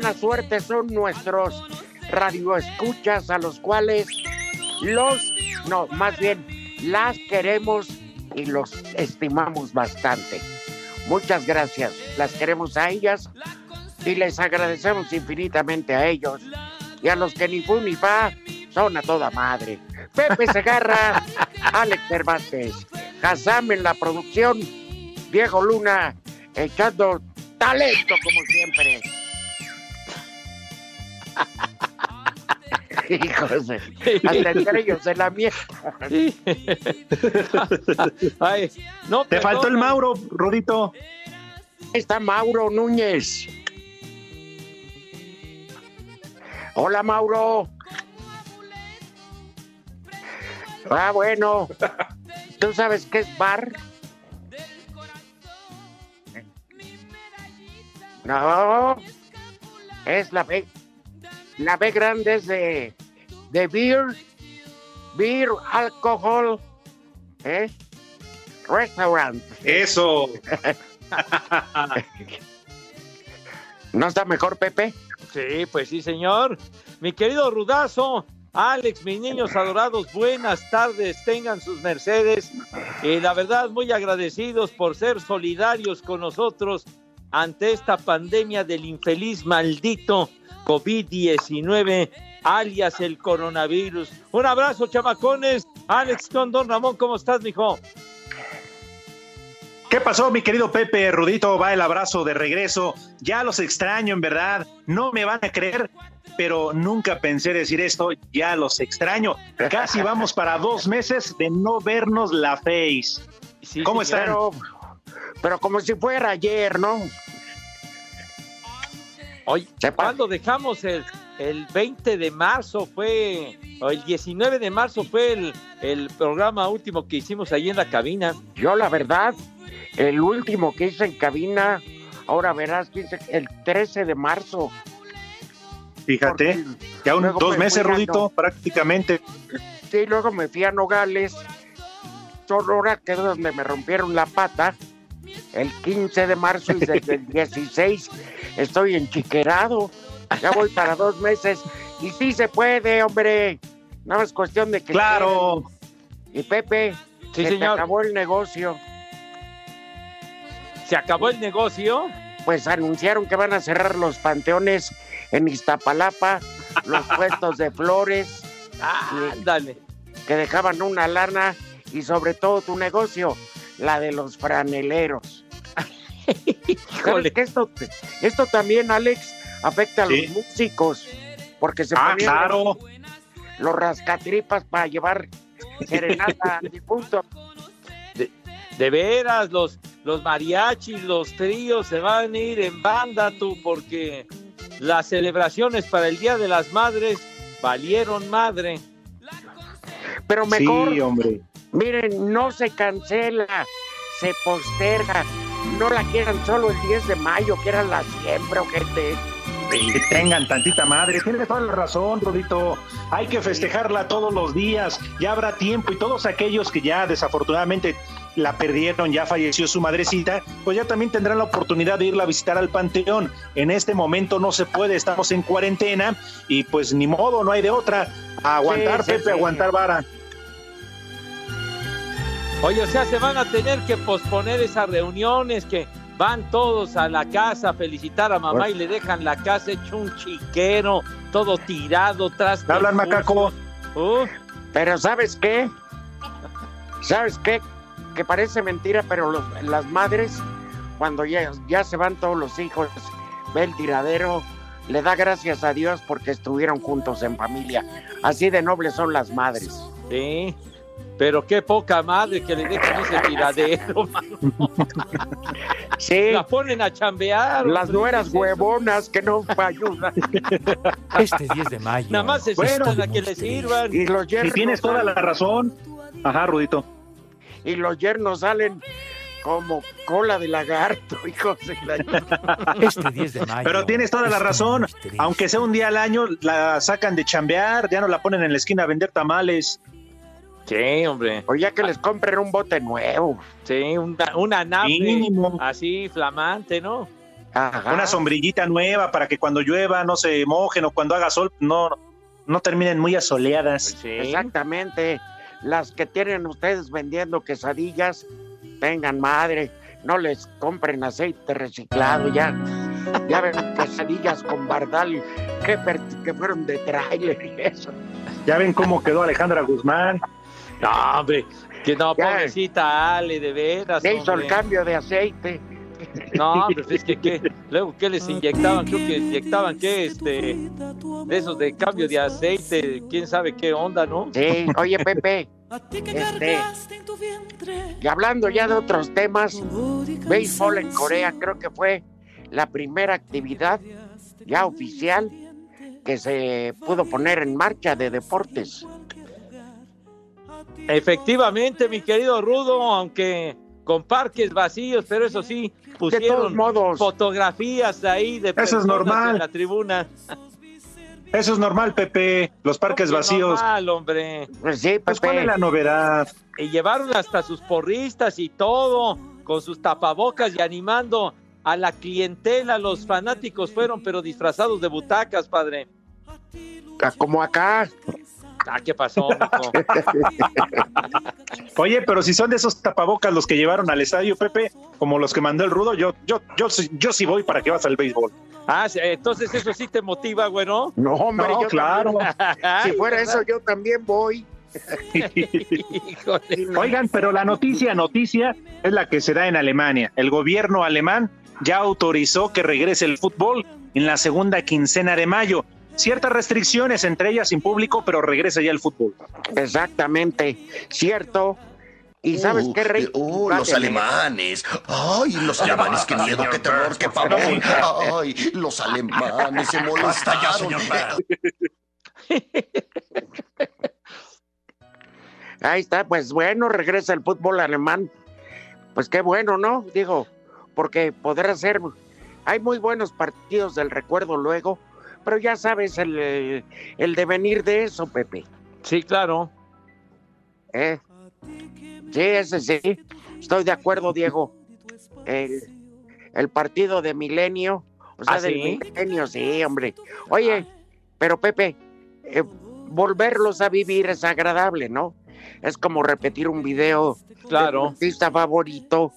Buena suerte son nuestros radioescuchas a los cuales los, no, más bien, las queremos y los estimamos bastante. Muchas gracias, las queremos a ellas y les agradecemos infinitamente a ellos y a los que ni fu ni fa son a toda madre. Pepe Segarra, Alex Cervantes, Hazam en la producción, Diego Luna echando talento como siempre. Hijos, de- hasta entre ellos de la mierda. Ay, no, Te faltó el. Mauro, Rudito. Está Mauro Núñez. Hola Mauro. Ah, bueno. ¿Tú sabes qué es bar? No. Es la B. La B grande es de, de beer. Beer, alcohol. ¿Eh? Restaurant. Eso. ¿No está mejor, Pepe? Sí, pues sí, señor. Mi querido Rudazo, Alex, mis niños adorados, buenas tardes, tengan sus mercedes. Y la verdad, muy agradecidos por ser solidarios con nosotros ante esta pandemia del infeliz maldito COVID-19, alias el coronavirus. Un abrazo, chamacones. Alex con Don Ramón, ¿cómo estás, mijo? ¿Qué pasó, mi querido Pepe Rudito? Va el abrazo de regreso. Ya los extraño, en verdad. No me van a creer, pero nunca pensé decir esto. Ya los extraño. Casi vamos para dos meses de no vernos la face. Sí, ¿Cómo señor. están? Pero, pero como si fuera ayer, ¿no? ¿Cuándo dejamos el, el 20 de marzo? Fue, o el 19 de marzo fue el, el programa último que hicimos ahí en la cabina. Yo, la verdad, el último que hice en cabina, ahora verás que hice el 13 de marzo. Fíjate, porque ya un, luego dos me meses, Rudito, No- prácticamente. Sí, luego me fui a Nogales, Sonora, que es donde me rompieron la pata. El 15 de marzo y desde el 16 estoy enchiquerado. Ya voy para dos meses. Y sí se puede, hombre. No es cuestión de que. Claro. quieran. Y Pepe, Sí, se te señor. acabó el negocio. Se acabó el negocio. Pues anunciaron que van a cerrar los panteones en Iztapalapa, los puestos de flores Ah, ándale. que dejaban una lana y sobre todo tu negocio, la de los franeleros. ¿Sabes Híjole. que esto, esto también, Alex, afecta a Sí. los músicos? Porque se Ah, ponían claro. los rascatripas para llevar serenata al difunto. De veras, los, los mariachis, los tríos se van a ir en banda, tú, porque las celebraciones para el Día de las Madres valieron madre. Pero mejor, Sí, hombre. miren, no se cancela, se posterga. No la quieran solo el 10 de mayo, quieran la siempre, gente. Que tengan tantita madre. Tienes toda la razón, Rudito. Hay que festejarla todos los días. Ya habrá tiempo y todos aquellos que ya desafortunadamente la perdieron, ya falleció su madrecita, pues ya también tendrán la oportunidad de irla a visitar al panteón. En este momento no se puede, estamos en cuarentena y pues ni modo, no hay de otra. Aguantar, Sí, sí, Pepe, sí. aguantar vara. Oye, o sea, se van a tener que posponer esas reuniones que, van todos a la casa a felicitar a mamá y le dejan la casa hecho un chiquero, todo tirado, tras. Hablan macaco. Uh, Pero ¿sabes qué? ¿Sabes qué? Que parece mentira, pero los- las madres, cuando ya, ya se van todos los hijos, ve el tiradero, le da gracias a Dios porque estuvieron juntos en familia. Así de nobles son las madres. sí. Pero qué poca madre que le dejan ese tiradero, mano. Sí, La ponen a chambear. las nueras huevonas que no ayudan. Este 10 de mayo. Nada más se Bueno, a que le sirvan. Y los yernos, tienes toda la razón. Ajá, Rudito. y los yernos salen como cola de lagarto, hijos de la... Este 10 de mayo. Pero tienes toda la razón. Aunque sea un día al año, la sacan de chambear, ya no la ponen en la esquina a vender tamales. Sí, hombre. O ya que les compren un bote nuevo. Sí, una, una nave Mínimo. así flamante, ¿no? Ajá. Una sombrillita nueva para que cuando llueva no se mojen o cuando haga sol no, no terminen muy Pues asoleadas. sí. Exactamente. Las que tienen ustedes vendiendo quesadillas, tengan madre, no les compren aceite reciclado, ya. Ya ven quesadillas con bardal que, que fueron de tráiler y eso. Ya ven cómo quedó Alejandra Guzmán. No, hombre. Que no, Ya. pobrecita Ale, de veras. Se hizo el cambio de aceite. No, hombre, es que ¿qué? luego que les inyectaban, creo que inyectaban que este de esos de cambio de aceite, quién sabe qué onda, ¿no? Sí, oye Pepe, este, y hablando ya de otros temas, béisbol en Corea creo que fue la primera actividad ya oficial que se pudo poner en marcha de deportes. Efectivamente, mi querido Rudo, aunque con parques vacíos, pero eso sí, De todos pusieron modos, fotografías ahí de es personas normal. en la tribuna. Eso es normal, Pepe. Los parques vacíos. normal, hombre. pues sí, Pues, ¿cuál Pepe, es la novedad? Y llevaron hasta sus porristas y todo, con sus tapabocas y animando a la clientela. Los fanáticos fueron, pero disfrazados de butacas, padre. como acá, Ah, ¿qué pasó, mijo? Oye, pero si son de esos tapabocas los que llevaron al estadio, Pepe, como los que mandó el Rudo, yo, yo, yo, sí- yo sí voy para que vas al béisbol. Ah, sí, entonces eso sí te motiva, güero. no hombre, No, yo claro. también- si fuera eso yo también voy. Híjole. Oigan, pero la noticia, noticia, es la que se da en Alemania. El gobierno alemán ya autorizó que regrese el fútbol en la segunda quincena de mayo. Ciertas restricciones, entre ellas sin público, pero regresa ya el fútbol. Exactamente, cierto. ¿Y sabes Uh, qué, Rey? uh, los alemanes. Ay, los alemanes, qué miedo, qué terror, qué pavor. Ay, los alemanes se molestaron. Ahí está, pues bueno, regresa el fútbol alemán. Pues qué bueno, ¿no? Digo, porque podrá ser. Hay muy buenos partidos del recuerdo luego, pero ya sabes el, el, devenir de eso, Pepe. Sí, claro. ¿eh? Sí, ese sí. Estoy de acuerdo, Diego. El, el partido de Milenio. O sea, ¿Ah, del sí? Milenio, sí, hombre. Oye, pero Pepe, eh, volverlos a vivir es agradable, ¿no? Es como repetir un video Claro. de tu artista favorito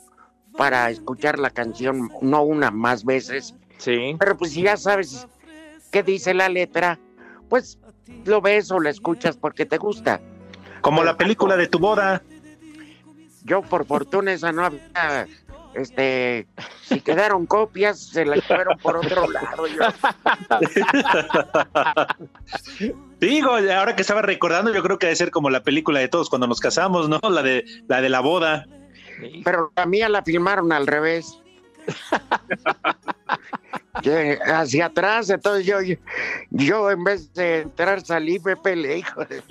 para escuchar la canción no una más veces. Sí. Pero pues si ya sabes qué dice la letra, pues lo ves o la escuchas porque te gusta. Como la película de tu boda. Yo por fortuna esa no había, este, si quedaron copias, se la llevaron por otro lado. yo. Digo, ahora que estaba recordando, yo creo que debe ser como la película de todos cuando nos casamos, ¿no? La de la de la boda. pero la mía la filmaron al revés. Hacia atrás, entonces yo, yo, yo en vez de entrar salí, me peleé, hijo de-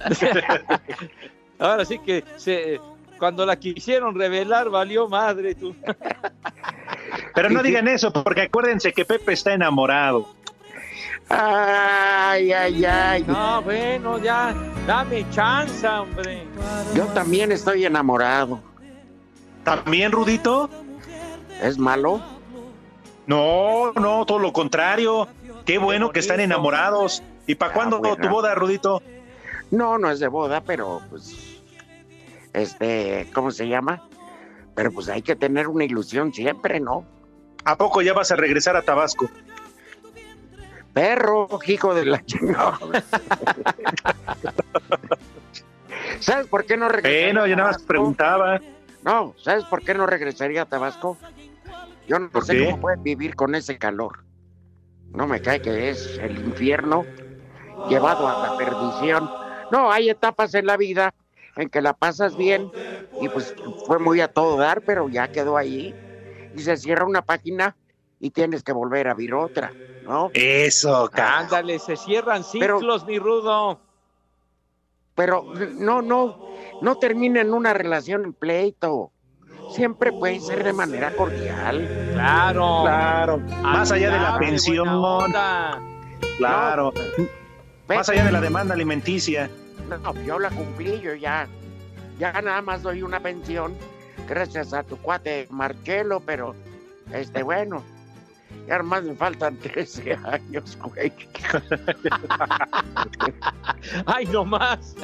Ahora sí que se, cuando la quisieron revelar valió madre tú. Pero no digan eso, porque acuérdense que Pepe está enamorado. Ay, ay, ay. No, bueno, ya, dame chance, hombre. Yo también estoy enamorado. ¿También, Rudito? ¿Es malo? No, no, todo lo contrario. Qué bueno que están enamorados. ¿Y para Ah, cuándo tu boda, Rudito? No, no es de boda, pero pues, este, ¿cómo se llama? Pero pues hay que tener una ilusión siempre, ¿no? ¿A poco ya vas a regresar a Tabasco? Perro, hijo de la chingada. ¿Sabes por qué no regresaría? Bueno, yo nada más preguntaba. No, ¿sabes por qué no regresaría a Tabasco? Yo no ¿Por sé qué? cómo pueden vivir con ese calor. No me cae que es el infierno llevado a la perdición. No, hay etapas en la vida en que la pasas bien y pues fue muy a todo dar, pero ya quedó ahí. Y se cierra una página y tienes que volver a abrir otra, ¿no? Eso, cara. Ándale, se cierran Pero- ciclos, mi rudo. Pero no, no, no termina en una relación en pleito. Siempre puede ser de manera cordial. Claro. Claro. Más allá de la pensión. Claro. Más allá de la demanda alimenticia. No, yo la cumplí, yo ya, ya nada más doy una pensión, gracias a tu cuate Marchelo, pero, este, bueno, ya nomás me faltan 13 años, güey. Ay, no más.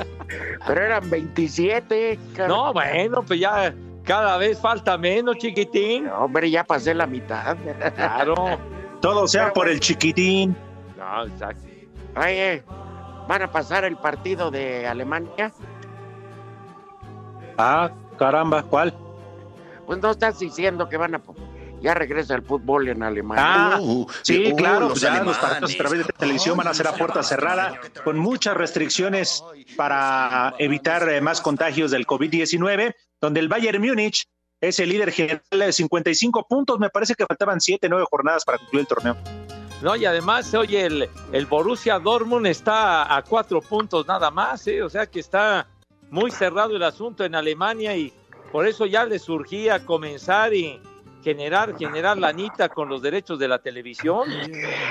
Pero eran 27. cara. No, bueno, pues ya cada vez falta menos, chiquitín. Hombre, ya pasé la mitad. Claro. Todo sea por el chiquitín. No, exacto. Oye, ¿van a pasar el partido de Alemania? Ah, caramba, ¿cuál? Pues no estás diciendo que van a... Ya regresa el fútbol en Alemania. Ah, Uh, Sí, uh, claro, los ya los alemanes. partidos a través de televisión van a ser a puerta cerrada, con muchas restricciones para evitar eh, más contagios del COVID-19, donde el Bayern Múnich es el líder general de 55 puntos, me parece que faltaban 7, 9 jornadas para concluir el torneo. No, y además, oye, el, el Borussia Dortmund está a cuatro puntos nada más, ¿eh? o sea que está muy cerrado el asunto en Alemania y por eso ya le surgía comenzar y generar, generar lanita con los derechos de la televisión.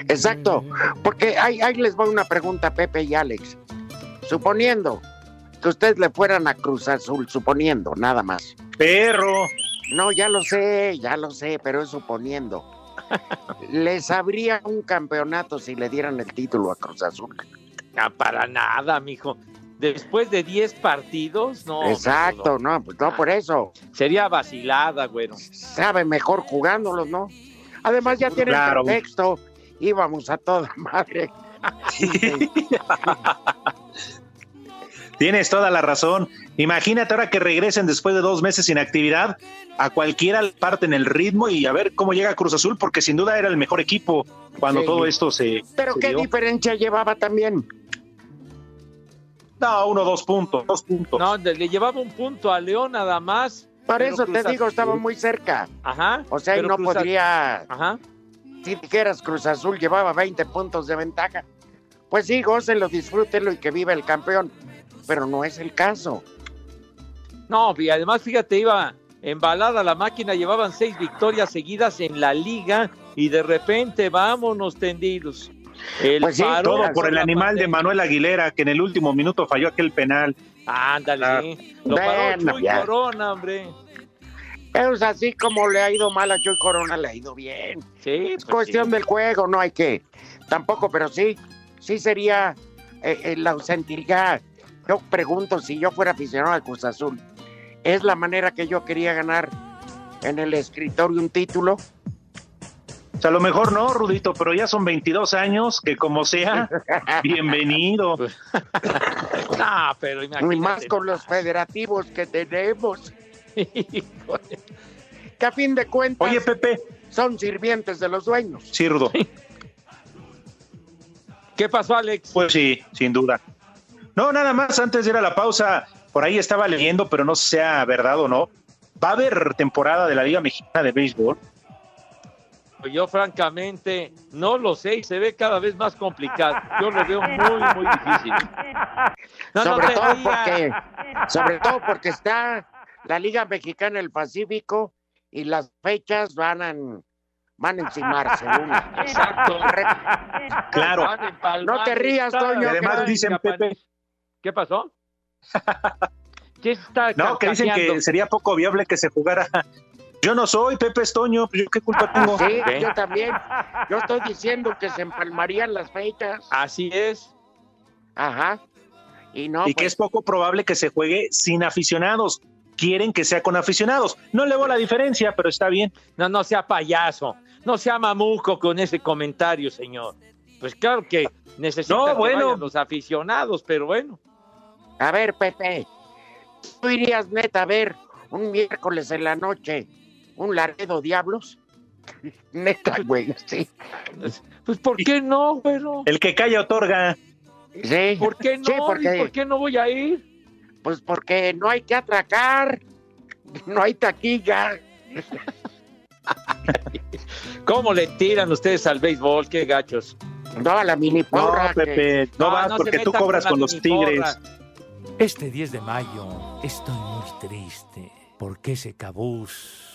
Exacto, porque ahí, ahí les va una pregunta, Pepe y Alex. Suponiendo que ustedes le fueran a Cruz Azul, suponiendo, nada más. Perro, No, ya lo sé, ya lo sé, pero es suponiendo. ¿Les habría un campeonato si le dieran el título a Cruz Azul? Ah, para nada, mijo. Después de 10 partidos, no. Exacto, no, pues no por eso. Sería vacilada, güero. Sabe mejor jugándolos, ¿no? Además ya tienen Claro. pretexto. Íbamos a toda madre. tienes toda la razón. Imagínate ahora que regresen después de dos meses sin actividad, a cualquiera le parten el ritmo y a ver cómo llega Cruz Azul, porque sin duda era el mejor equipo cuando Sí. todo esto se... Pero se qué dio. diferencia llevaba también. No, uno, dos puntos, dos puntos. No, le le llevaba un punto a León nada más. Por eso te digo, estaba muy cerca. Ajá. O sea, y no Cruz podría, Ajá. si dijeras Cruz Azul llevaba 20 puntos de ventaja. Pues sí, gócenlo, disfrútenlo y que viva el campeón. Pero no es el caso. No, y además, fíjate, iba embalada la máquina, llevaban seis victorias seguidas en la liga y de repente vámonos tendidos. El Pues sí, Todo por el animal de. Manuel Aguilera, que en el último minuto falló aquel penal. Ándale, Ah. sí. Lo paró Bueno, Chuy. Corona, hombre. Es así como le ha ido mal a Chuy Corona, le ha ido bien. Sí, Es pues cuestión sí. del juego, no hay que. Tampoco, pero sí, sí sería eh, eh, la ausentilidad. Yo pregunto si yo fuera aficionado al Cruz Azul, ¿es la manera que yo quería ganar en el escritorio un título? A lo mejor no, Rudito, pero ya son 22 años, que como sea, bienvenido. Ah, pero Y imagínate. más con los federativos que tenemos, que a fin de cuentas Oye, Pepe, son sirvientes de los dueños. sí, Rudo, ¿Qué pasó, Alex? pues sí, sin duda. No, nada más, antes de ir a la pausa, por ahí estaba leyendo, pero no sé si sea verdad o no. Va a haber temporada de la Liga Mexicana de Béisbol. Yo francamente no lo sé y se ve cada vez más complicado. Yo lo veo muy, muy difícil. No, sobre todo rías. porque sobre todo porque está la Liga Mexicana del Pacífico y las fechas van a, van a encimarse una. Exacto. Claro. No te rías, Toño, además dicen. Pepe, ¿Qué pasó? ¿Qué está no, que dicen que sería poco viable que se jugara. Yo no soy Pepe Estoño, pues yo qué culpa tengo. Sí, yo también. Yo estoy diciendo que se empalmarían las fechas. Así es. Ajá. Y no, y que pues, es poco probable que se juegue sin aficionados. Quieren que sea con aficionados. No le veo la diferencia, pero está bien. No, no sea payaso. no sea mamuco con ese comentario, señor. Pues claro que necesitan No, bueno. los aficionados, pero bueno. A ver, Pepe, ¿tú irías neta a ver un miércoles en la noche un Laredo Diablos? neta, güey, sí. Pues ¿por qué no, güero? El que calla otorga. Sí, ¿Por qué no? Sí, ¿Y porque, ¿Por qué no voy a ir? Pues porque no hay que atracar, no hay taquilla. ¿Cómo le tiran ustedes al béisbol? Qué gachos. No, a la mini No, porra. que- Pepe, no, vas se porque tú cobras la con los tigres. Este 10 de mayo estoy muy triste porque ese cabús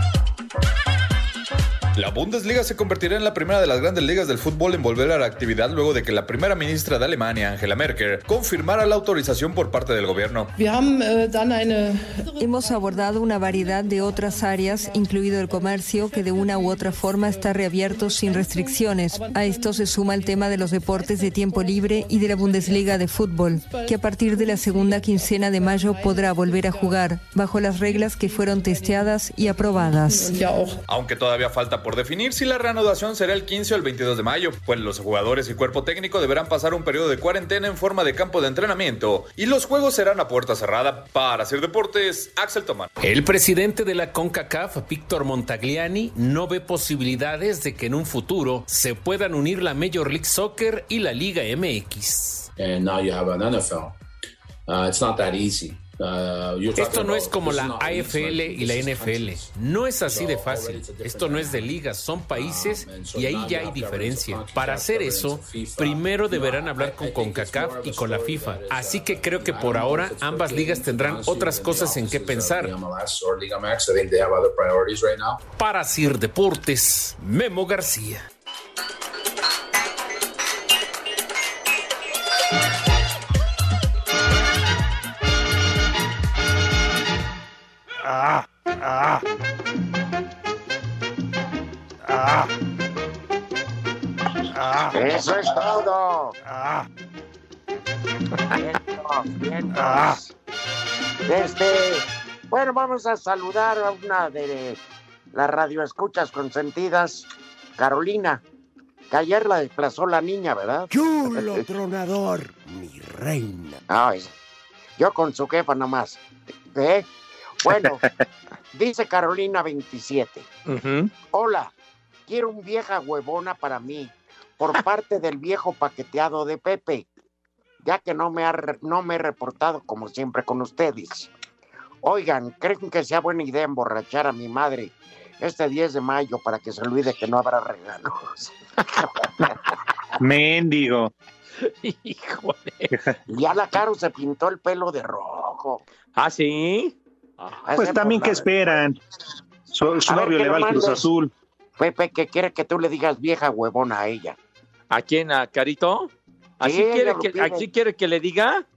La Bundesliga se convertirá en la primera de las grandes ligas del fútbol en volver a la actividad luego de que la primera ministra de Alemania, Angela Merkel, confirmara la autorización por parte del gobierno. Hemos abordado una variedad de otras áreas, incluido el comercio, que de una u otra forma está reabierto sin restricciones. A esto se suma el tema de los deportes de tiempo libre y de la Bundesliga de fútbol, que a partir de la segunda quincena de mayo podrá volver a jugar, bajo las reglas que fueron testeadas y aprobadas. Aunque todavía falta por definir si la reanudación será el 15 o el 22 de mayo, pues los jugadores y cuerpo técnico deberán pasar un periodo de cuarentena en forma de campo de entrenamiento y los juegos serán a puerta cerrada. Para hacer deportes, Axel Tomán. El presidente de la CONCACAF, Víctor Montagliani, no ve posibilidades de que en un futuro se puedan unir la Major League Soccer y la Liga MX. and now you have an NFL. Uh, it's not that easy. Uh, you're Esto no es como la AFL y la NFL. No es así de fácil. Esto no es de ligas, son países and so y ahí ya hay diferencia. Para hacer eso, primero deberán hablar con CONCACAF y con la FIFA. Así uh, que creo que por ahora ambas ligas tendrán otras cosas en qué of pensar. Para Sir Deportes, Memo García. Todo. Ah. Vientos, vientos. Ah. Este, bueno, vamos a saludar a una de las radioescuchas consentidas, Carolina, que ayer la desplazó la niña, ¿verdad? Chulo tronador, mi reina. Ay, yo con su jefa nomás. ¿Eh? Bueno, dice Carolina 27. Hola, quiero un vieja huevona para mí, por parte del viejo paqueteado de Pepe, ya que no me, ha, re- no me he reportado como siempre con ustedes. Oigan, ¿creen que sea buena idea emborrachar a mi madre este 10 de mayo para que se olvide que no habrá regalos? Mendigo. Ya la Caro se pintó el pelo de rojo. ¿Ah, sí? Pues también, ¿qué esperan? Su, su A ver, novio que le va al Cruz. Azul. Pepe, que quiere que tú le digas vieja huevona a ella. ¿A quién? ¿A Carito? ¿Así, Sí, ella quiere que, pide. ¿Así quiere que le diga?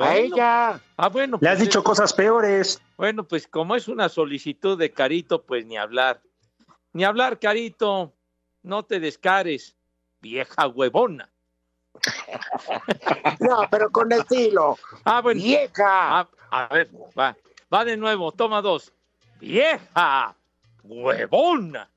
A ella. Ah, bueno. Le has pues dicho cosas peores. Bueno, pues como es una solicitud de Carito, pues ni hablar. Ni hablar, Carito. No te descares, vieja huevona. No, pero con estilo. Ah, bueno. Vieja. Ah, a ver, va. Va de nuevo, toma dos. Vieja huevona.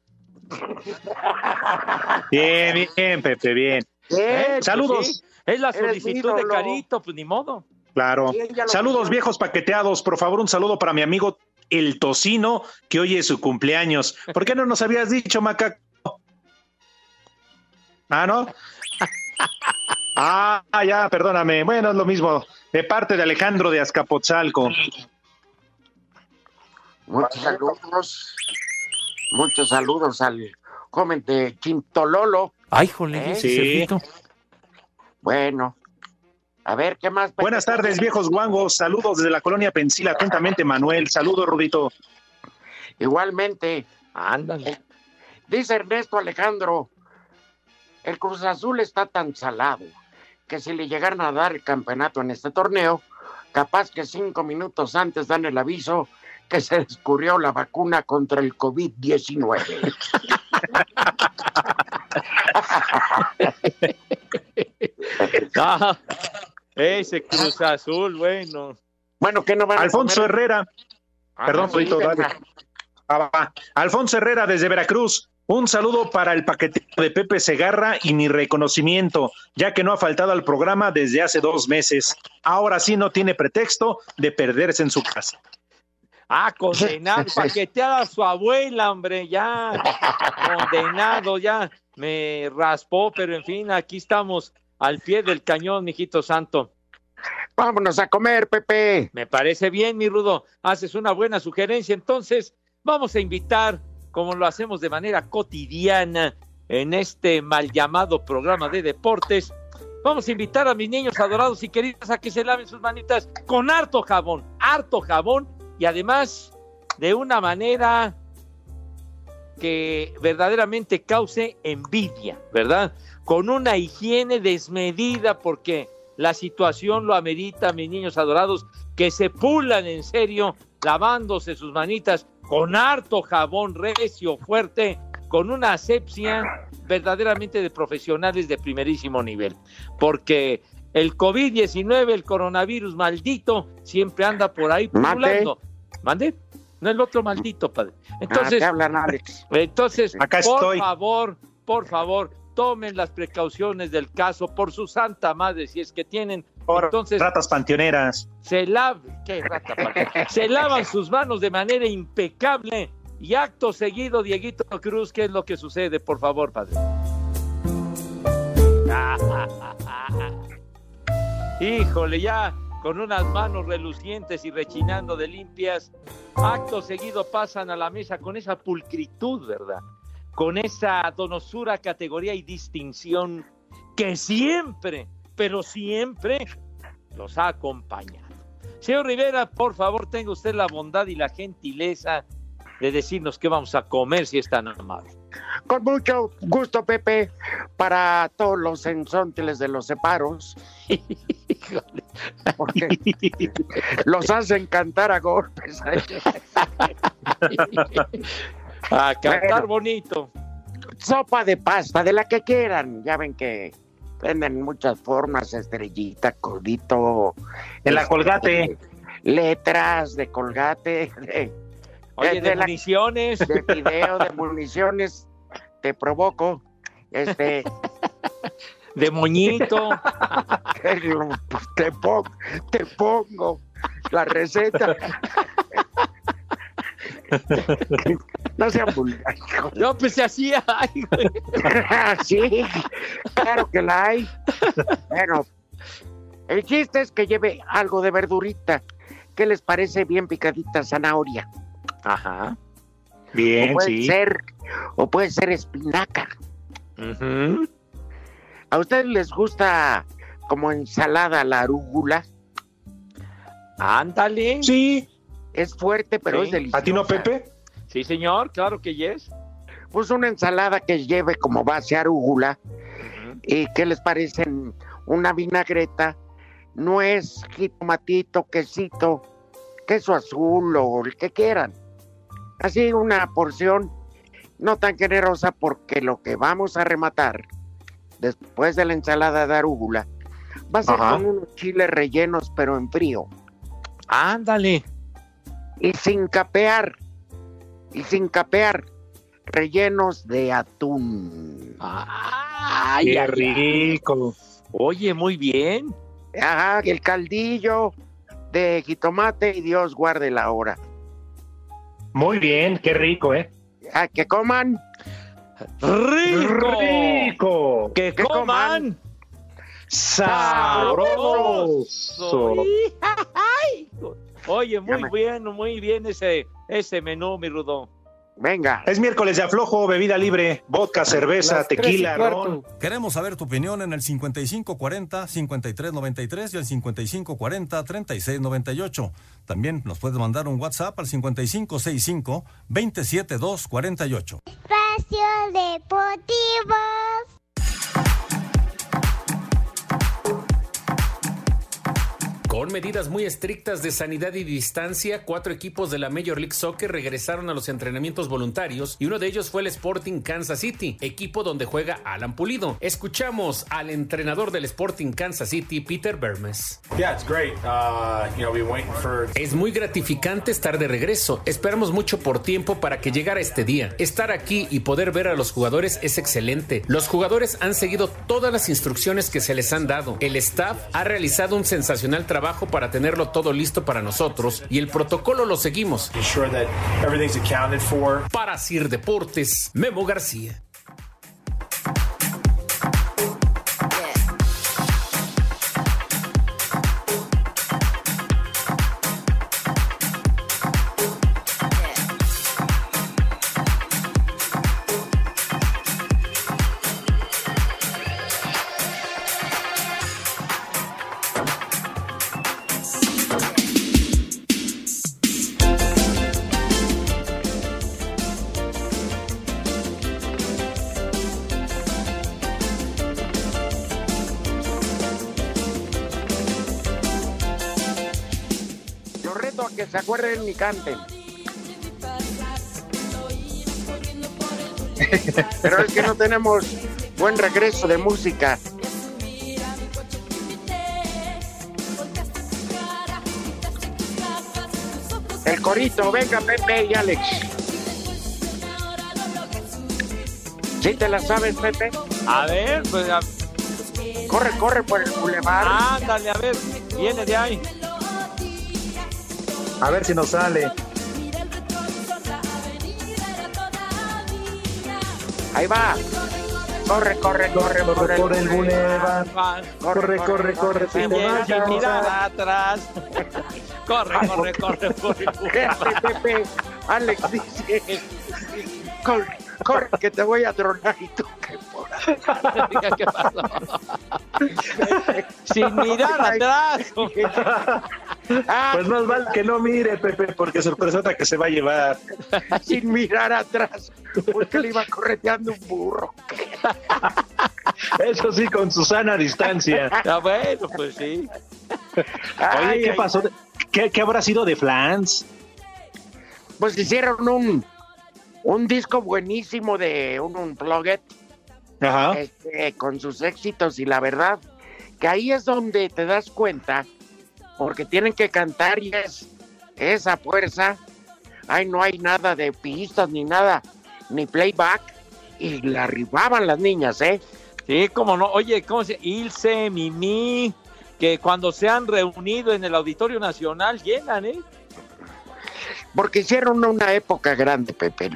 Bien, bien, Pepe, bien. ¿Eh? Pues Saludos. sí, Es la solicitud de. Carito, pues ni modo. Claro. Saludos, viejos paqueteados. Por favor, un saludo para mi amigo El Tocino, que hoy es su cumpleaños. ¿Por qué no nos habías dicho, Macaco? Ah, ¿no? Ah, ya, perdóname. Bueno, es lo mismo. De parte de Alejandro de Azcapotzalco. Muchos saludos. Muchos saludos al joven de Chintololo. Ay, jole, ¿Eh? Sí. cerdito. Bueno. A ver, ¿qué más? Buenas tardes, viejos guangos. Saludos desde la colonia Pensila. Atentamente, Manuel. Saludos, Rudito. Igualmente. Ándale. Dice Ernesto Alejandro, el Cruz Azul está tan salado que si le llegaran a dar el campeonato en este torneo, capaz que cinco minutos antes dan el aviso que se descubrió la vacuna contra el COVID-19. Ah, ese Cruz Azul, bueno. Bueno, que no van Alfonso comer? Herrera. Ah, Perdón, sí, dale. Ah, va. Alfonso Herrera desde Veracruz. Un saludo para el paquetito de Pepe Segarra y mi reconocimiento, ya que no ha faltado al programa desde hace dos meses. Ahora sí no tiene pretexto de perderse en su casa. Ah, condenado, paqueteada a su abuela, hombre, ya. Condenado, ya. Me raspó, pero en fin, aquí estamos al pie del cañón, mijito santo. Vámonos a comer, Pepe. Me parece bien, mi Rudo. Haces una buena sugerencia. Entonces, vamos a invitar, como lo hacemos de manera cotidiana en este mal llamado programa de deportes, vamos a invitar a mis niños adorados y queridos a que se laven sus manitas con harto jabón, harto jabón y además de una manera que verdaderamente cause envidia, ¿verdad? Con una higiene desmedida porque la situación lo amerita, mis niños adorados, que se pulan en serio lavándose sus manitas con harto jabón recio, fuerte, con una asepsia verdaderamente de profesionales de primerísimo nivel. Porque el COVID-19, el coronavirus maldito, siempre anda por ahí Mande. pululando. ¿Mande? No el otro maldito, padre. Entonces, Ah, te hablan, Alex. entonces, Acá por estoy. favor, por favor, tomen las precauciones del caso por su santa madre, si es que tienen. Por Entonces, ratas panteoneras. se lavan, ¿qué rata, padre? se lavan sus manos de manera impecable y acto seguido, Dieguito Cruz, ¿qué es lo que sucede? Por favor, padre. Híjole, ya con unas manos relucientes y rechinando de limpias, acto seguido pasan a la mesa con esa pulcritud, ¿verdad? Con esa donosura, categoría y distinción que siempre, pero siempre los ha acompañado. Señor Rivera, por favor, tenga usted la bondad y la gentileza de decirnos qué vamos a comer si es tan amable. Con mucho gusto, Pepe, para todos los ensonteles de los separos. Porque los hacen cantar a golpes. A cantar Bueno. bonito. Sopa de pasta, de la que quieran. Ya ven que venden muchas formas, estrellita, codito. En la este, colgate. Letras de colgate, de, Oye, de de la- municiones. de video, de municiones. Te provoco. Este, de moñito. pues, te, pongo, te pongo la receta. No sean vulgar. No, pues se hacía. ay, güey. sí, claro que la hay. Bueno, el chiste es que lleve algo de verdurita. ¿Qué les parece bien picadita zanahoria? Ajá. O Bien, puede sí. ser, o puede ser espinaca. Ujú. ¿A ustedes les gusta como ensalada la arúgula? Ándale. Sí. Es fuerte, pero Sí. es deliciosa. ¿A ti no, Pepe? Sí, señor, claro que yes. Pues una ensalada que lleve como base arúgula. ¿Y qué les parece? Una vinagreta, nuez, jitomatito, quesito, queso azul o el que quieran. Así una porción no tan generosa porque lo que vamos a rematar después de la ensalada de arúgula va a ser Ajá. con unos chiles rellenos pero en frío Ándale. y sin capear y sin capear rellenos de atún. Ay, Qué rico. Oye, muy bien. Ajá, el caldillo de jitomate y Dios guarde la hora. Muy bien, qué rico, ¿eh? A que coman. ¡Rico! Rico. ¡Que Que coman! Sabroso. Ay. Oye, muy bien, muy bien ese, ese menú, mi Rudo. Venga. Es miércoles de aflojo, bebida libre, vodka, cerveza, tequila, ron. Queremos saber tu opinión en el 5540-5393 y el 5540-3698. También nos puedes mandar un WhatsApp al 5565-27248. Espacio Deportivo. Con medidas muy estrictas de sanidad y distancia, cuatro equipos de la Major League Soccer regresaron a los entrenamientos voluntarios y uno de ellos fue el Sporting Kansas City, equipo donde juega Alan Pulido. Escuchamos al entrenador del Sporting Kansas City, Peter Bermes. Es muy gratificante estar de regreso. Esperamos mucho por tiempo para que llegara este día. Estar aquí y poder ver a los jugadores es excelente. Los jugadores han seguido todas las instrucciones que se les han dado. El staff ha realizado un sensacional trabajo para tenerlo todo listo para nosotros y el protocolo lo seguimos. Para Sir Deportes, Memo García. Canten. Pero es que no tenemos buen regreso de música. El corito, venga Pepe y Alex. ¿Sí te la sabes, Pepe? A ver, pues a- Corre, corre por el bulevar. ándale, a ver, viene de ahí. A ver si nos sale. Ahí va. Corre, corre, corre, Corre por el bulevar. Va, Corre, corre, corre. vayas. mirar atrás. corre, corre, corre, corre. Pepe, Pepe. Alex dice. Corre, corre, que te voy a tronar y tú que por ¿Qué pasó? Sin mirar atrás. Ah, Pues más vale que no mire, Pepe, porque sorpresota que se va a llevar. sin mirar atrás, porque le iba correteando un burro. Eso sí, con Susana a distancia. Ah, bueno, pues sí. Oye, ¿qué ay, pasó? ¿Qué, qué habrá sido de Flans? Pues hicieron un, un disco buenísimo de un Ajá. este, con sus éxitos y la verdad que ahí es donde te das cuenta porque tienen que cantar y es esa fuerza ay no hay nada de pistas ni nada ni playback y la arribaban las niñas eh Sí, cómo no. Oye, ¿cómo se Ilse, Mimi, que cuando se han reunido en el Auditorio Nacional llenan, ¿eh? porque hicieron una época grande Pepe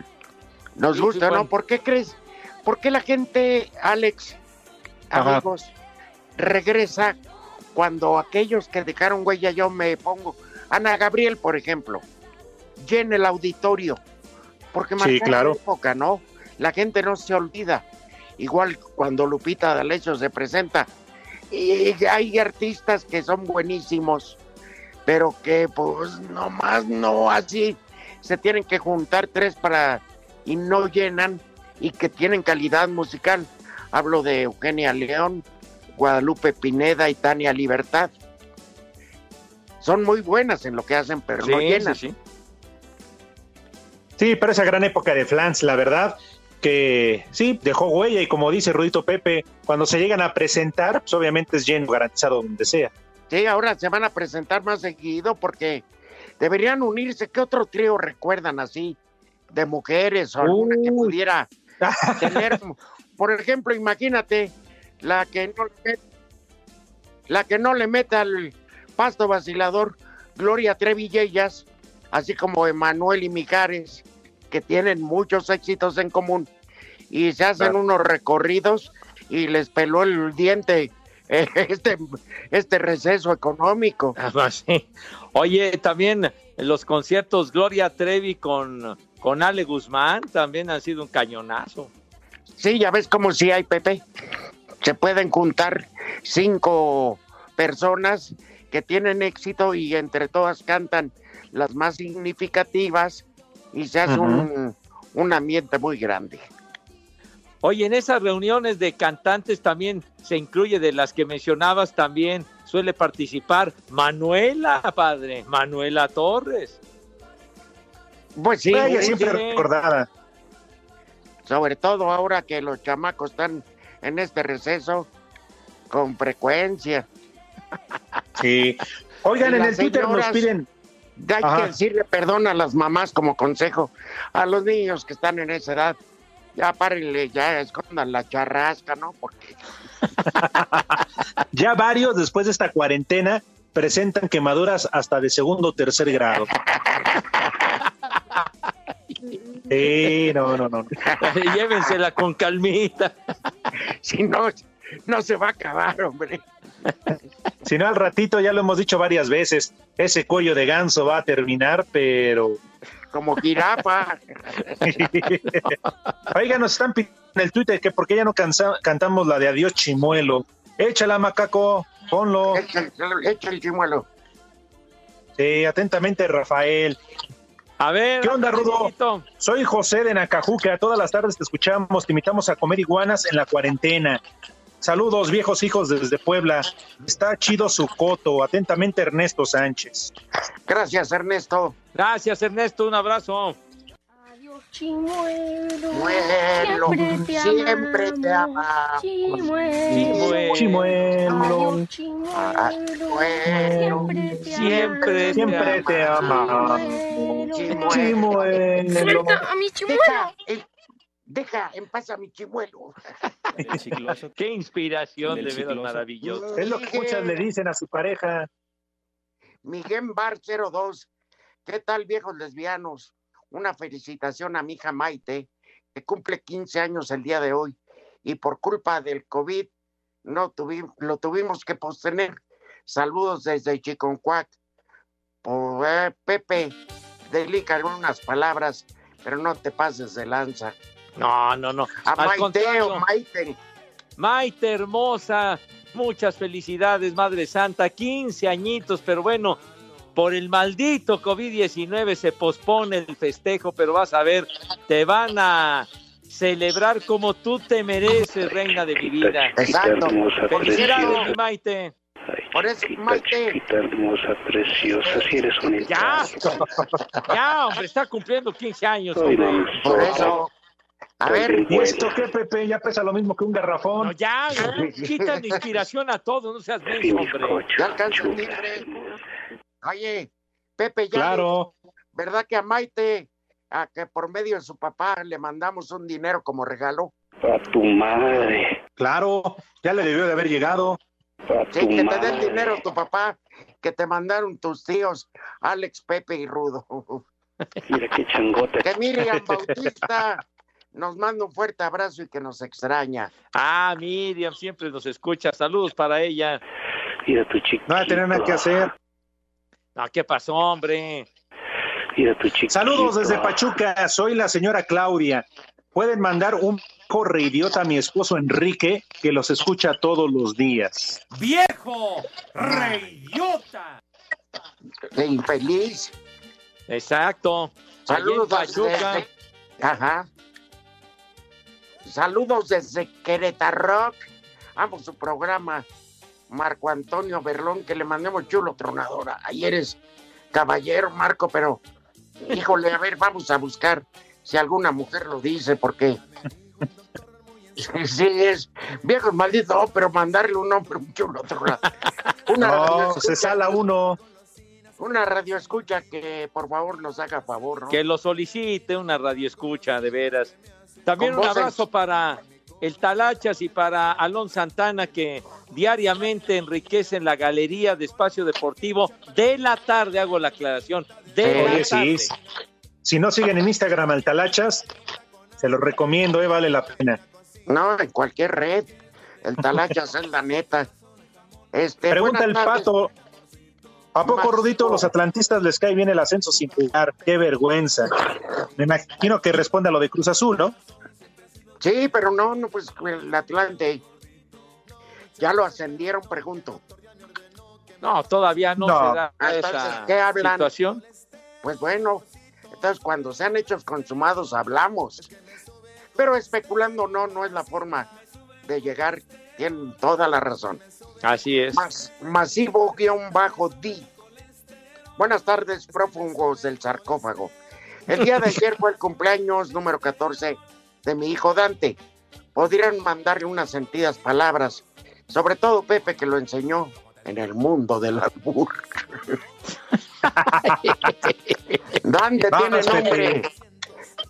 nos Sí, gusta sí, no bueno. ¿por qué crees? ¿por qué la gente Alex Ajá. amigos regresa cuando aquellos que dejaron huella yo me pongo Ana Gabriel por ejemplo llena el auditorio porque Sí, marcó claro. la época no la gente no se olvida igual cuando Lupita D'Alessio se presenta y hay artistas que son buenísimos pero que pues nomás no así se tienen que juntar tres para y no llenan y que tienen calidad musical. Hablo de Eugenia León, Guadalupe Pineda y Tania Libertad. Son muy buenas en lo que hacen, pero no Sí, llenan. sí, sí. Sí, pero esa gran época de Flans, la verdad, que sí, dejó huella y como dice Rudito Pepe, cuando se llegan a presentar, pues obviamente es lleno, garantizado donde sea. Sí, ahora se van a presentar más seguido porque deberían unirse. ¿Qué otro trío recuerdan así? De mujeres o alguna que pudiera tener. Por ejemplo, imagínate la que no le met- la que no le meta al pasto vacilador, Gloria Trevi y ellas, así como Emanuel y Mijares, que tienen muchos éxitos en común y se hacen Claro. unos recorridos y les peló el diente este, este receso económico. Ah, sí. Oye, también los conciertos Gloria Trevi con, con Ale Guzmán también han sido un cañonazo. Sí, ya ves cómo sí hay, Pepe. Se pueden juntar cinco personas que tienen éxito y entre todas cantan las más significativas y se hace un, un ambiente muy grande. Oye, en esas reuniones de cantantes también se incluye de las que mencionabas también suele participar Manuela, padre, Manuela Torres. Pues sí, Ella siempre recordada. sobre todo ahora que los chamacos están en este receso con frecuencia. Sí. Oigan, en el Twitter nos piden. Hay Ajá. que decirle perdón a las mamás como consejo a los niños que están en esa edad. Ya párenle, ya escondan la charrasca, ¿no? Porque Ya varios, después de esta cuarentena, presentan quemaduras hasta de segundo o tercer grado. Sí, no, no, no. Llévensela con calmita. si no, no se va a acabar, hombre. Si no, al ratito, ya lo hemos dicho varias veces, ese cuello de ganso va a terminar, pero... Como jirafa. Oiga, nos están pidiendo en el Twitter que por qué ya no cansa- cantamos la de Adiós Chimuelo. Échala, macaco, ponlo. Echa el, echa el chimuelo. Sí, atentamente, Rafael. A ver, ¿Qué onda, Rudo? Soy José de Nacajuca. Todas las tardes te escuchamos. Te invitamos a comer iguanas en la cuarentena. Saludos, viejos hijos desde Puebla. Está chido su coto. Atentamente, Ernesto Sánchez. Gracias, Ernesto. Gracias, Ernesto. Un abrazo. Chimuelo, Muelo, siempre te amamos. Chimuelo, Chimuelo. Chimuelo, Siempre, Siempre te amamos. Chimuelo. Suelta a mi chimuelo. Deja, deja en paz a mi chimuelo. Qué inspiración, de veras cicloso. maravilloso. Es lo que muchas le dicen a su pareja. Miguel Bar 02. ¿Qué tal, viejos lesbianos? Una felicitación a mi hija Maite, que cumple 15 años el día de hoy. Y por culpa del COVID, no tuvimos, lo tuvimos que postener. Saludos desde Chiconcuac. Por, eh, Pepe, delica algunas palabras, pero no te pases de lanza. No, no, no. A Al Maite contrario. o Maite. Maite hermosa, muchas felicidades, Madre Santa, 15 añitos, pero bueno, por el maldito COVID-19 se pospone el festejo, pero vas a ver, te van a celebrar como tú te mereces, reina de mi vida. Exacto. Felicidades, mi Maite. Por eso, Maite. hermosa, preciosa, si eres bonita. Ya, ya, hombre, está cumpliendo 15 años, hombre. Por eso. A ver, ¿Y esto qué, Pepe? Ya pesa lo mismo que un garrafón. No, ya, ya, quitan inspiración a todos, no seas menso, hombre. ya tigre. Oye, Pepe, ya. Claro. ¿Verdad que a Maite, a que por medio de su papá le mandamos un dinero como regalo? A tu madre, Claro, ya le debió de haber llegado. a Sí, tu que te dé el madre. dinero tu papá, que te mandaron tus tíos, Alex, Pepe y Rudo. Mira qué changote. Que Miriam Bautista nos manda un fuerte abrazo y que nos extraña. Ah, Miriam siempre nos escucha. Saludos para ella. Mira tu chiquito. No va a tener nada que hacer. No, ¿qué pasó, hombre? Mira tu chiquito. Saludos desde Pachuca. Soy la señora Claudia. Pueden mandar un corre idiota a mi esposo Enrique, que los escucha todos los días. ¡Viejo! ¡Reyota! Qué infeliz. Exacto. Saludos Pachuca. desde- Ajá. Saludos desde Querétaro. Amo su programa. Marco Antonio Berlón, que le mandemos chulo tronadora. Ahí eres caballero, Marco, pero híjole, a ver, vamos a buscar si alguna mujer lo dice, porque sí es viejo maldito, no, pero mandarle un hombre un chulo tronador. Una No, se sala uno. Una radio escucha que por favor nos haga favor, ¿no? Que lo solicite una radio escucha, de veras. También un abrazo para el Talachas y para Alonso Santana, que diariamente enriquecen la galería de espacio deportivo de la tarde, hago la aclaración, de la Oye, tarde. sí. Si no siguen en Instagram al Talachas, se los recomiendo, eh, vale la pena. No, en cualquier red. El Talachas es la neta. Este, Pregunta el tardes. pato. ¿A poco. Rudito, los atlantistas les cae bien el ascenso sin jugar? ¡Qué vergüenza! Me imagino que responde a lo de Cruz Azul, ¿no? Sí, pero no, no, pues el Atlante. Ya lo ascendieron, pregunto. No, todavía no, No. se da Entonces, esa ¿qué hablan? situación. Pues bueno, entonces cuando sean hechos consumados hablamos. Pero especulando no, no es la forma de llegar. Tienen toda la razón. Así es. Mas- masivo guion bajo D. Buenas tardes, prófugos del sarcófago. El día de ayer fue el cumpleaños número 14 de mi hijo Dante. Podrían mandarle unas sentidas palabras, sobre todo Pepe que lo enseñó en el mundo del albur. Dante tiene nombre, Pepe.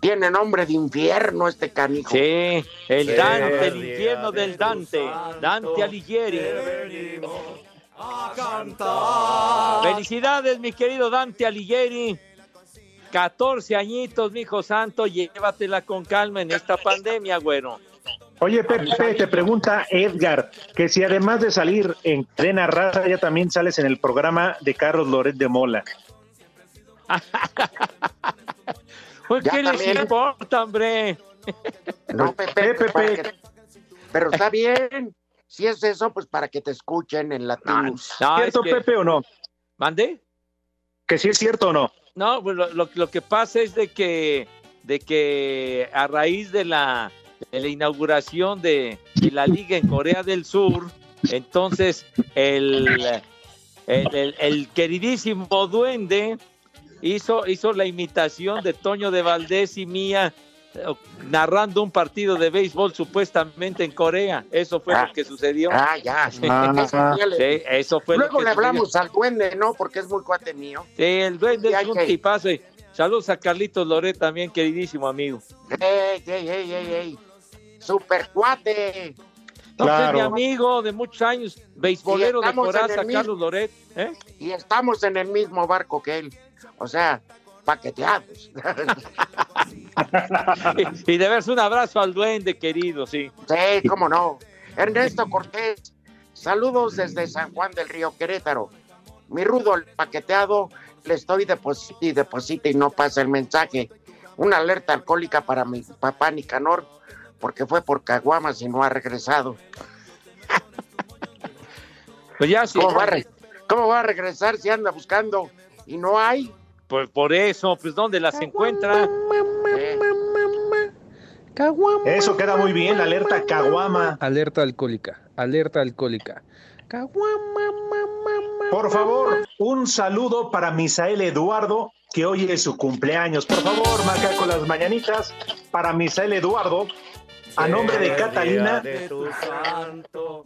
tiene nombre de infierno este canijo. Sí, el. Dante, el infierno del Dante, Dante Alighieri. Felicidades, mi querido Dante Alighieri. 14 añitos, mi hijo santo, llévatela con calma en esta pandemia, güero. Oye, Pepe, te pregunta Edgar, que si además de salir en Cadena Raza, ya también sales en el programa de Carlos Loret de Mola. Pues, ¿Qué les también. importa, hombre? No, Pepe, para que- pero está bien. Si es eso, pues para que te escuchen en Latinos. No, ¿Cierto, es que- Pepe, o no? ¿Mande? Que si es cierto o no. No, pues lo, lo- que pasa es de que, de que a raíz de la, de la inauguración de, la liga en Corea del Sur, entonces el, el, el- el queridísimo duende hizo, hizo la imitación de Toño de Valdés y mía narrando un partido de béisbol supuestamente en Corea. Eso fue Ah. lo que sucedió. Ah, ya. Ah. Sí, eso fue Luego lo que le sucedió. hablamos al duende, ¿no? Porque es muy cuate mío. Sí, el duende Sí, es un que- tipazo. Saludos a Carlitos Loret también, queridísimo amigo. ¡Ey, ey, ey, ey, ey! ¡Super cuate! Claro. mi amigo de muchos años, beisbolero de estamos en coraza, el mismo- Carlos Loret. ¿eh? Y estamos en el mismo barco que él. O sea, paqueteados. y, y de verse un abrazo al duende, querido, sí. sí, cómo no. Ernesto Cortés, saludos desde San Juan del Río Querétaro. Mi rudo el paqueteado, le estoy deposita y deposita y no pasa el mensaje. Una alerta alcohólica para mi papá Nicanor, porque fue por caguamas y no ha regresado. Pues ya sí. ¿Cómo va, a re- cómo va a regresar si anda buscando y no hay? Por, por eso, pues ¿dónde las encuentra? Eh, Eso queda muy bien, la alerta Caguama. Alerta alcohólica, alerta alcohólica. Por favor, un saludo para Misael Eduardo, que hoy es su cumpleaños. Por favor, marca con las mañanitas para Misael Eduardo, a nombre de Catalina,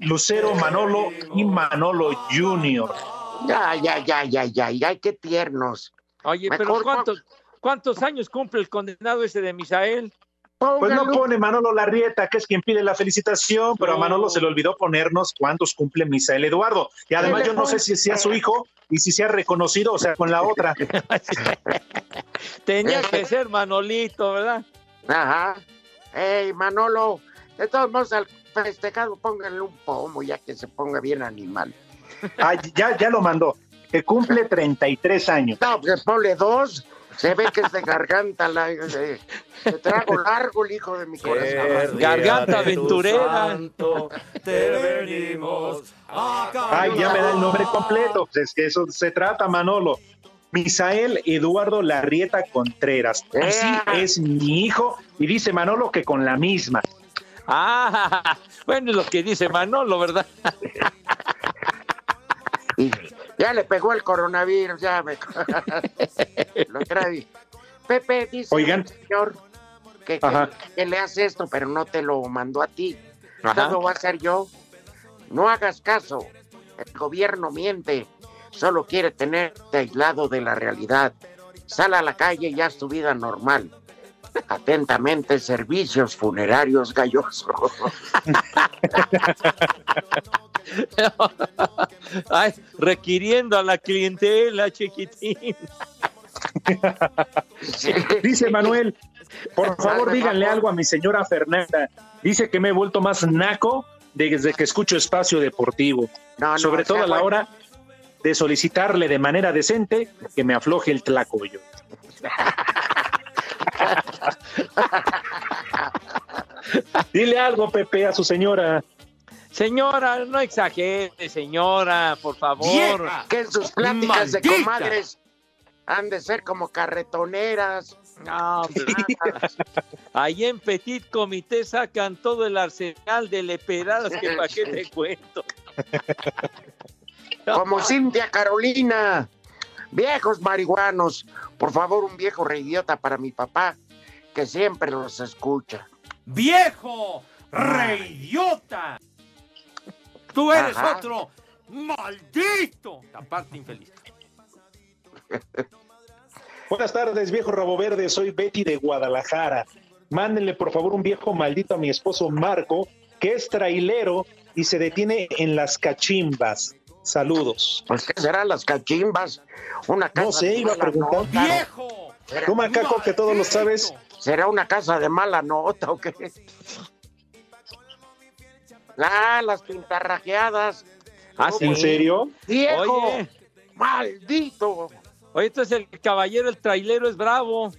Lucero Manolo y Manolo Junior. ya, ya, ya, ya, ya, ya, qué tiernos. Oye, pero ¿cuántos, ¿cuántos años cumple el condenado ese de Misael? Pues no pone Manolo Larrieta, que es quien pide la felicitación, pero a No. Manolo se le olvidó ponernos cuántos cumple Misael Eduardo. Y además yo no sé si sea su hijo y si sea reconocido, o sea, con la otra. Tenía que ser Manolito, ¿verdad? Ajá. Ey, Manolo, de todos modos al festejado pónganle un pomo ya que se ponga bien animal. Ah, ya, ya lo mandó, que cumple 33 años. No, pues ponle dos. Se ve que es de garganta, la, de, de trago largo el hijo de mi corazón. Garganta aventurera. Ay, ya me da el nombre completo. Pues es que eso se trata, Manolo. Misael Eduardo Larrieta Contreras. Y sí, ¡Ea! es mi hijo. Y dice Manolo que con la misma. Ah, bueno, es lo que dice Manolo, ¿verdad? Ya le pegó el coronavirus, ya me lo trae. Pepe dice Oigan. señor que, que le hace esto, pero no te lo mandó a ti. Ajá. Todo va a ser yo. No hagas caso. El gobierno miente. Solo quiere tenerte aislado de la realidad. Sal a la calle y haz tu vida normal. Atentamente, servicios funerarios gallosos. Ay, requiriendo a la clientela, chiquitín. Dice Manuel, por favor díganle algo a mi señora Fernanda. Dice que me he vuelto más naco desde que escucho espacio deportivo. No, no, Sobre todo a la bueno. hora de solicitarle de manera decente que me afloje el tlacoyo. Dile algo, Pepe, a su señora. Señora, no exagere, señora, por favor. Vieja, que en sus pláticas de comadres han de ser como carretoneras. No, ahí en Petit Comité sacan todo el arsenal de leperadas que para qué te cuento. Como Cintia Carolina. Viejos marihuanos. Por favor, un viejo reidiota para mi papá, que siempre los escucha. ¡Viejo! ¡Reidiota! Tú eres Ajá. otro maldito. Aparte infeliz. Buenas tardes, viejo rabo verde. Soy Betty de Guadalajara. Mándenle por favor un viejo maldito a mi esposo Marco, que es trailero y se detiene en las cachimbas. Saludos. Pues, ¿qué serán las cachimbas? Una casa No sé, de iba a preguntar. nota. ¡Viejo! ¿Será- Tú, macaco, que todo lo sabes. ¿Será una casa de mala nota o qué? Ah, las pintarrajeadas. Ah, ¿En serio? ¡Viejo! Oye. ¡Maldito! Oye, entonces el caballero, el trailero es bravo.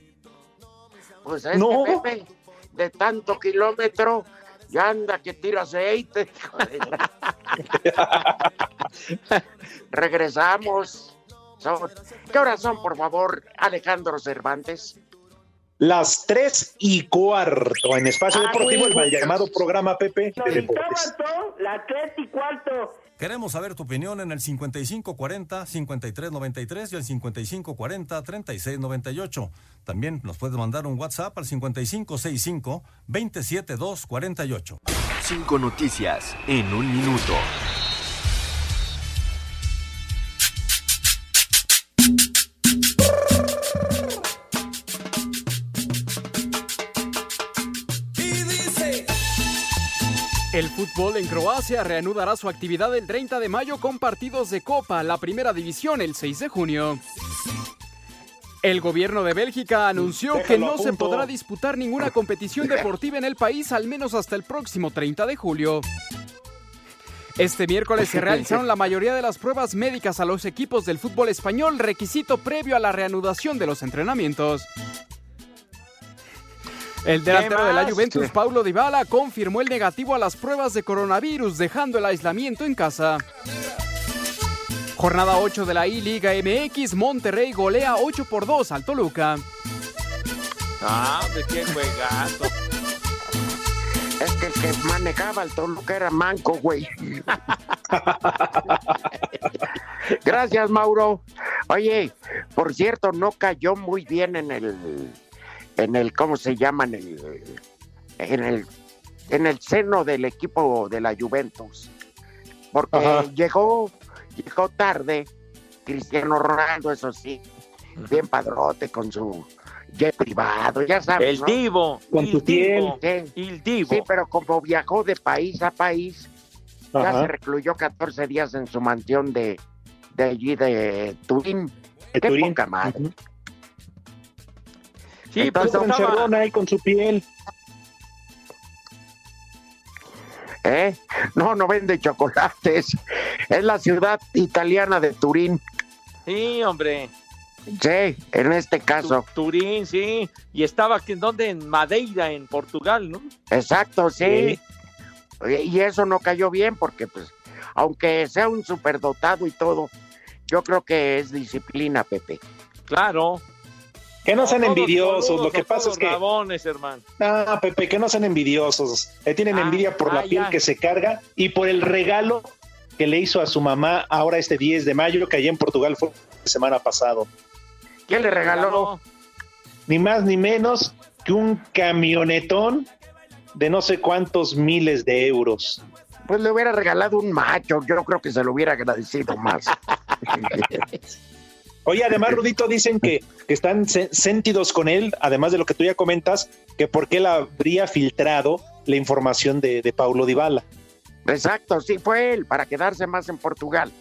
Pues es No. que Pepe, de tanto kilómetro, ya anda que tira aceite. Regresamos. ¿Qué horas son, por favor, Alejandro Cervantes? Las tres y cuarto en Espacio Deportivo, el mal llamado programa Pepe de Deportes. las tres y cuarto. Queremos saber tu opinión en el 5540-5393 y el 5540-3698. También nos puedes mandar un WhatsApp al 5565-27248. Cinco noticias en un minuto. Fútbol en Croacia reanudará su actividad el 30 de mayo con partidos de Copa, la primera división el 6 de junio. El gobierno de Bélgica anunció que no se podrá disputar ninguna competición deportiva en el país al menos hasta el próximo 30 de julio. Este miércoles se realizaron la mayoría de las pruebas médicas a los equipos del fútbol español, requisito previo a la reanudación de los entrenamientos. El delantero de la? Juventus, ¿Qué? Paulo Dybala, confirmó el negativo a las pruebas de coronavirus, dejando el aislamiento en casa. Jornada 8 de la I-Liga MX, Monterrey golea 8 por 2 al Toluca. Ah, de qué juegazo. Es que el que manejaba el Toluca era manco, güey. Gracias, Mauro. Oye, por cierto, no cayó muy bien en el, en el, ¿cómo se llama? En el, en el, en el seno del equipo de la Juventus. Porque Ajá. llegó, llegó tarde, Cristiano Ronaldo, eso sí, bien padrote con su jet privado, ya sabes. El ¿no? divo. Con el tu divo, Sí. El divo. Sí, pero como viajó de país a país, ya se recluyó 14 días en su mansión de, de allí de Turín. De Qué Turín. poca madre. Sí, Entonces, pues estaba- ahí con su piel. ¿Eh? No, no vende chocolates. Es la ciudad italiana de Turín. Sí, hombre. Sí, en este caso. Turín, sí. Y estaba aquí, ¿en dónde? En Madeira, en Portugal, ¿no? Exacto, sí. Sí. Y eso no cayó bien porque, pues, aunque sea un superdotado y todo, yo creo que es disciplina, Pepe. Claro. Que no sean envidiosos. Lo que pasa todos es que. rabones, hermano. Ah, Pepe, que no sean envidiosos. Le tienen Ah, envidia por ah, la piel ya. que se carga y por el regalo que le hizo a su mamá ahora este 10 de mayo, que allá en Portugal fue la semana pasado. ¿Quién le regaló? Ni más ni menos que un camionetón de no sé cuántos miles de euros. Pues le hubiera regalado un macho, yo creo que se lo hubiera agradecido más. Oye, además, Rudito, dicen que, que están se- sentidos con él, además de lo que tú ya comentas, que por qué él habría filtrado la información de, de Paulo Dybala. Exacto, sí fue él, para quedarse más en Portugal.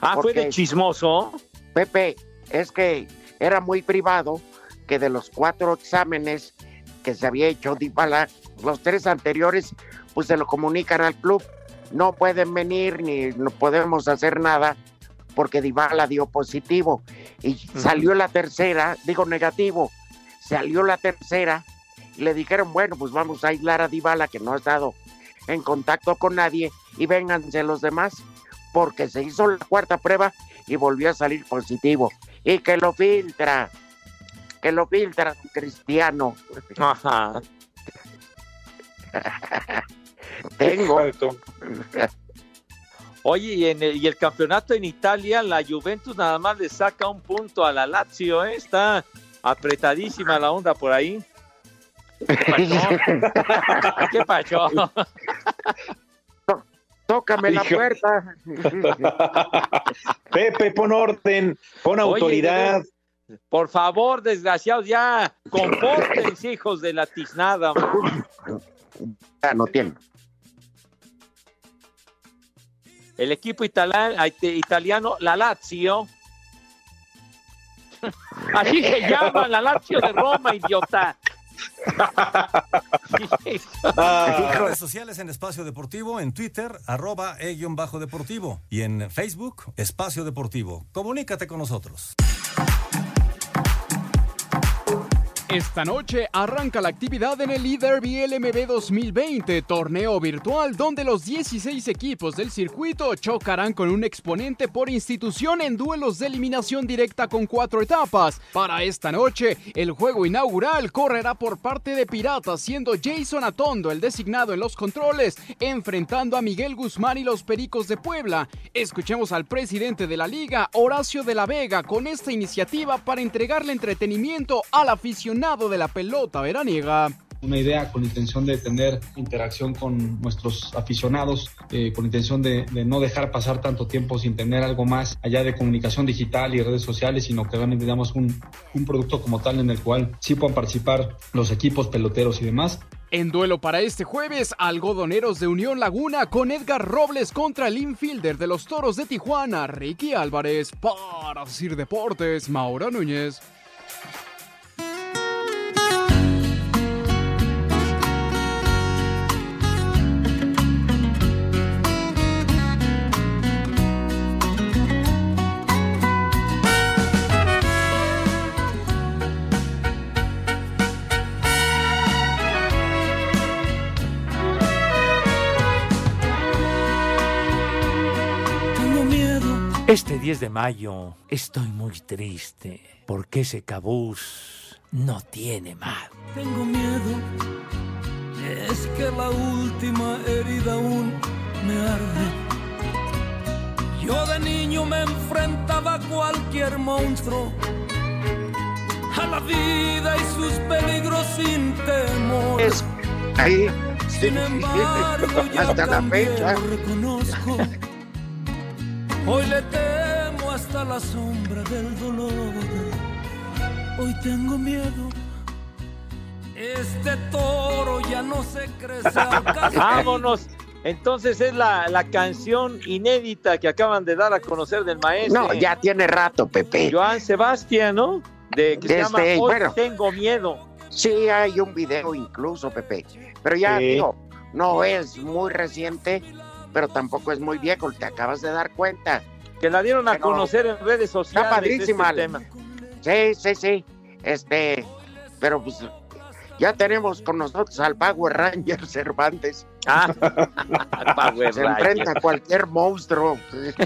Ah, fue de chismoso. Pepe, es que era muy privado que de los cuatro exámenes que se había hecho Dybala, los tres anteriores, pues se lo comunican al club. No pueden venir ni no podemos hacer nada porque Dybala dio positivo. Y salió la tercera, digo negativo, salió la tercera y le dijeron, bueno, pues vamos a aislar a Dybala que no ha estado en contacto con nadie y vénganse los demás porque se hizo la cuarta prueba y volvió a salir positivo. Y que lo filtra, que lo filtra Cristiano. Ajá. Tengo. Oye, y, en el, y el campeonato en Italia, la Juventus nada más le saca un punto a la Lazio, ¿eh? Está apretadísima la onda por ahí. ¿Qué pasó? ¿Qué pasó? Tócame la Hijo. puerta. Pepe, pon orden, pon Oye, autoridad. Por favor, desgraciados, ya compórtense, hijos de la tiznada. Ya no tiene. El equipo italiano, la Lazio. Así se llama, la Lazio de Roma, idiota. Las redes sociales en Espacio Deportivo, en Twitter, arroba e-bajo deportivo. Y en Facebook, Espacio Deportivo. Comunícate con nosotros. Esta noche arranca la actividad en el E-Derby LMB 2020, torneo virtual donde los 16 equipos del circuito chocarán con un exponente por institución en duelos de eliminación directa con cuatro etapas. Para esta noche, el juego inaugural correrá por parte de Piratas, siendo Jason Atondo el designado en los controles, enfrentando a Miguel Guzmán y los Pericos de Puebla. Escuchemos al presidente de la liga, Horacio de la Vega, con esta iniciativa para entregarle entretenimiento al aficionado de la pelota veraniega. una idea con intención de tener interacción con nuestros aficionados, eh, con intención de, de no dejar pasar tanto tiempo sin tener algo más allá de comunicación digital y redes sociales, sino que realmente damos un, un producto como tal en el cual sí puedan participar los equipos peloteros y demás. En duelo para este jueves, algodoneros de Unión Laguna con Edgar Robles contra el infielder de los Toros de Tijuana, Ricky Álvarez. Para Sir Deportes, Maura Núñez. Este 10 de mayo estoy muy triste porque ese cabús no tiene mal. Tengo miedo, es que la última herida aún me arde. Yo de niño me enfrentaba a cualquier monstruo, a la vida y sus peligros sin temor. Ahí. Sin embargo, yo Hasta la también fecha. lo reconozco. Hoy le temo hasta la sombra del dolor. Hoy tengo miedo. Este toro ya no se crece. Vámonos. Entonces es la, la canción inédita que acaban de dar a conocer del maestro. No, ya tiene rato, Pepe. Joan Sebastián, ¿no? De que se llama Hoy bueno. Tengo Miedo. Sí, hay un video incluso, Pepe. Pero ya Sí. digo, no es muy reciente, pero tampoco es muy viejo, te acabas de dar cuenta. Que la dieron a Pero conocer en redes sociales. Está padrísima. este tema. Sí, sí, sí. Este, pero pues ya tenemos con nosotros al Power Ranger Cervantes. Ah, Power Se Ranger. enfrenta a cualquier monstruo.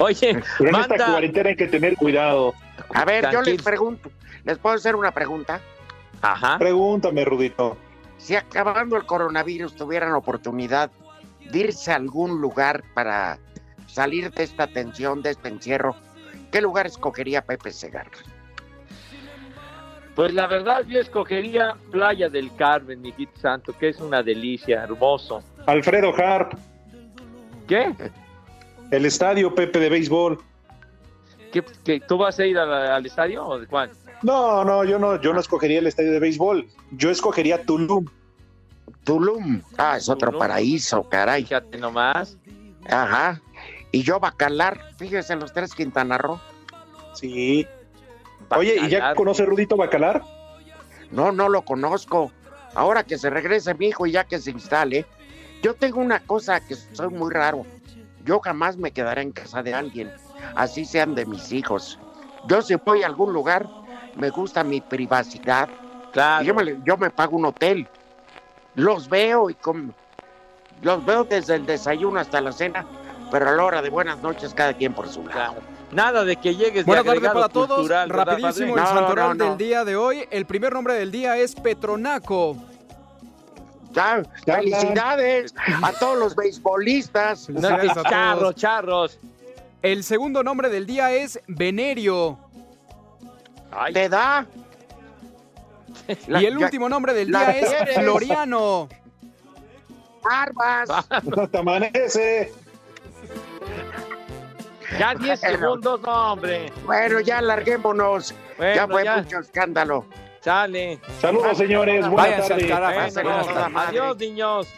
Oye, Pero en manda- esta cuarentena hay que tener cuidado. A ver, yo les pregunto, ¿les puedo hacer una pregunta? Ajá. Pregúntame, Rudito. Si acabando el coronavirus tuvieran oportunidad de irse a algún lugar para salir de esta tensión, de este encierro, ¿qué lugar escogería Pepe Segarra? Pues la verdad yo escogería Playa del Carmen, mi hijito santo, que es una delicia, hermoso. Alfredo Harp, ¿Qué? el estadio Pepe de béisbol. ¿Qué, qué- tú vas a ir la- al estadio o de cuál? No, no, yo no, yo no escogería el estadio de béisbol. Yo escogería Tulum. Tulum. Ah, es otro Tulum. paraíso, caray. Fíjate nomás. Ajá. Y yo Bacalar, fíjese los tres Quintana Roo. Sí. Oye, ¿y ya conoce Rudito Bacalar? No, no lo conozco. Ahora que se regrese mi hijo y ya que se instale, yo tengo una cosa que soy muy raro. Yo jamás me quedaré en casa de alguien, así sean de mis hijos. Yo si voy a algún lugar, me gusta mi privacidad. Claro. Yo me, yo me pago un hotel. Los veo y con, los veo desde el desayuno hasta la cena, pero a la hora de buenas noches cada quien por su lado. Nada de que llegues Buenas de tardes para todos. cultural, ¿verdad, Rapidísimo el No, santoral no, no. del día de hoy. El primer nombre del día es Petronaco. Ya, felicidades a todos los beisbolistas. No, que Felicidades a todos. charros, charros. El segundo nombre del día es Venerio. ¿Te da? La- y el último nombre del la día es quieres. Floriano. Barbas. Te amanece. Ya 10 Bueno. segundos, no, hombre. Bueno, ya larguémonos. Bueno, ya fue ya. mucho escándalo. Sale. Saludos, señores. Tardes. Bueno, Buenas tardes. adiós, niños.